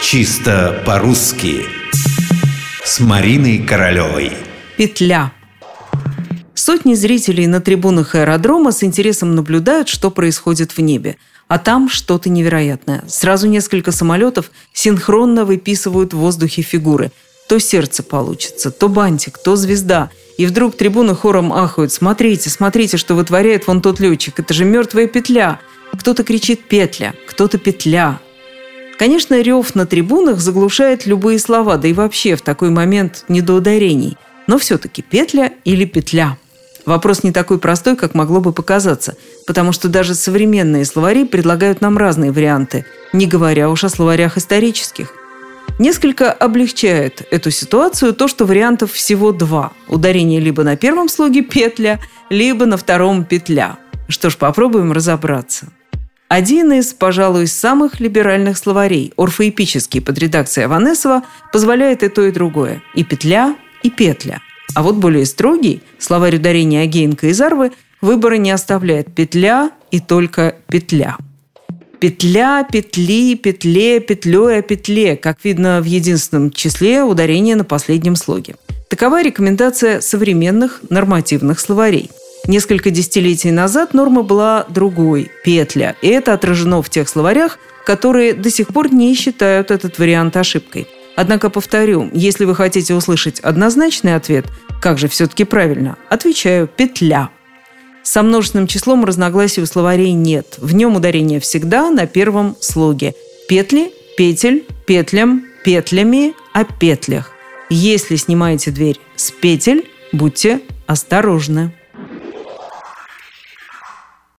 Чисто по-русски С Мариной Королевой Петля Сотни зрителей на трибунах аэродрома с интересом наблюдают, что происходит в небе. А там что-то невероятное. Сразу несколько самолетов синхронно выписывают в воздухе фигуры. То сердце получится, то бантик, то звезда. И вдруг трибуны хором ахают. «Смотрите, смотрите, что вытворяет вон тот летчик. Это же мертвая петля!» Кто-то кричит «петля», кто-то «петля». Конечно, рев на трибунах заглушает любые слова, да и вообще в такой момент не до ударений. Но все-таки петля или петля – Вопрос не такой простой, как могло бы показаться, потому что даже современные словари предлагают нам разные варианты, не говоря уж о словарях исторических. Несколько облегчает эту ситуацию то, что вариантов всего два. Ударение либо на первом слоге «петля», либо на втором «петля». Что ж, попробуем разобраться. Один из, пожалуй, самых либеральных словарей, орфоэпический под редакцией Аванесова, позволяет и то, и другое. И петля, и петля – а вот более строгий, словарь ударения Агеенко и Зарвы, выбора не оставляет петля и только петля. Петля, петли, петле, петлей, о петле, как видно в единственном числе ударение на последнем слоге. Такова рекомендация современных нормативных словарей. Несколько десятилетий назад норма была другой – петля. И это отражено в тех словарях, которые до сих пор не считают этот вариант ошибкой – Однако, повторю, если вы хотите услышать однозначный ответ, как же все-таки правильно, отвечаю «петля». Со множественным числом разногласий у словарей нет. В нем ударение всегда на первом слоге. Петли, петель, петлям, петлями, о петлях. Если снимаете дверь с петель, будьте осторожны.